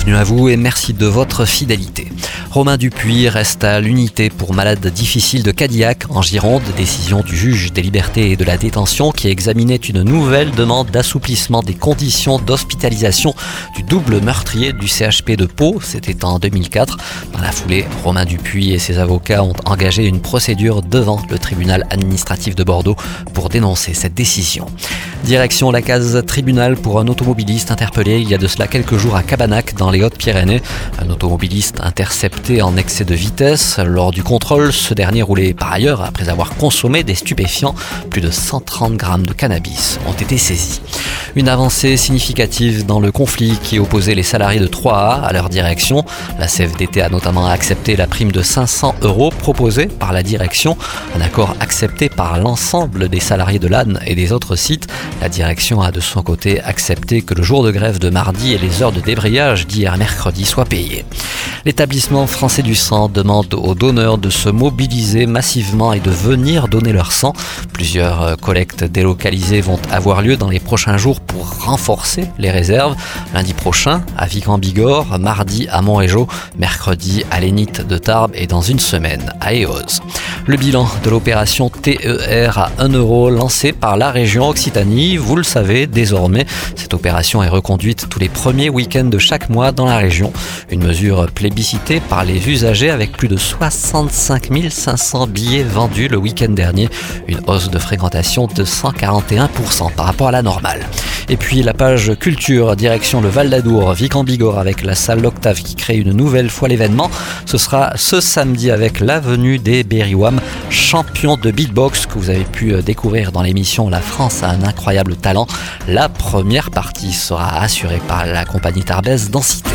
Bienvenue à vous et merci de votre fidélité. Romain Dupuis reste à l'unité pour malade difficile de Cadillac en Gironde. Décision du juge des libertés et de la détention qui examinait une nouvelle demande d'assouplissement des conditions d'hospitalisation du double meurtrier du CHP de Pau. C'était en 2004. Dans la foulée, Romain Dupuis et ses avocats ont engagé une procédure devant le tribunal administratif de Bordeaux pour dénoncer cette décision. Direction la case tribunal pour un automobiliste interpellé il y a de cela quelques jours à Cabanac dans les Hautes-Pyrénées. Un automobiliste intercepté en excès de vitesse. Lors du contrôle, ce dernier roulait par ailleurs après avoir consommé des stupéfiants. Plus de 130 grammes de cannabis ont été saisis. Une avancée significative dans le conflit qui opposait les salariés de 3A à leur direction. La CFDT a notamment accepté la prime de 500 euros proposée par la direction, un accord accepté par l'ensemble des salariés de l'AN et des autres sites. La direction a de son côté accepté que le jour de grève de mardi et les heures de débrayage d'hier mercredi soient payées. L'établissement français du sang demande aux donneurs de se mobiliser massivement et de venir donner leur sang. Plusieurs collectes délocalisées vont avoir lieu dans les prochains jours pour renforcer les réserves. Lundi prochain à Vic-en-Bigorre, mardi à Montrégeau, mercredi à Lénite de Tarbes et dans une semaine à Eos. Le bilan de l'opération TER à 1 euro lancée par la région Occitanie, vous le savez désormais, cette opération est reconduite tous les premiers week-ends de chaque mois dans la région. Une mesure plébiscitée par les usagers avec plus de 65 500 billets vendus le week-end dernier, une hausse de fréquentation de 141% par rapport à la normale. Et puis la page culture, direction le Val d'Adour, Vic en Bigorre avec la salle L'Octave qui crée une nouvelle fois l'événement. Ce sera ce samedi avec l'avenue des Berrywam, champion de beatbox que vous avez pu euh, découvrir dans l'émission La France a un incroyable talent. La première partie sera assurée par la compagnie Tarbès Densité.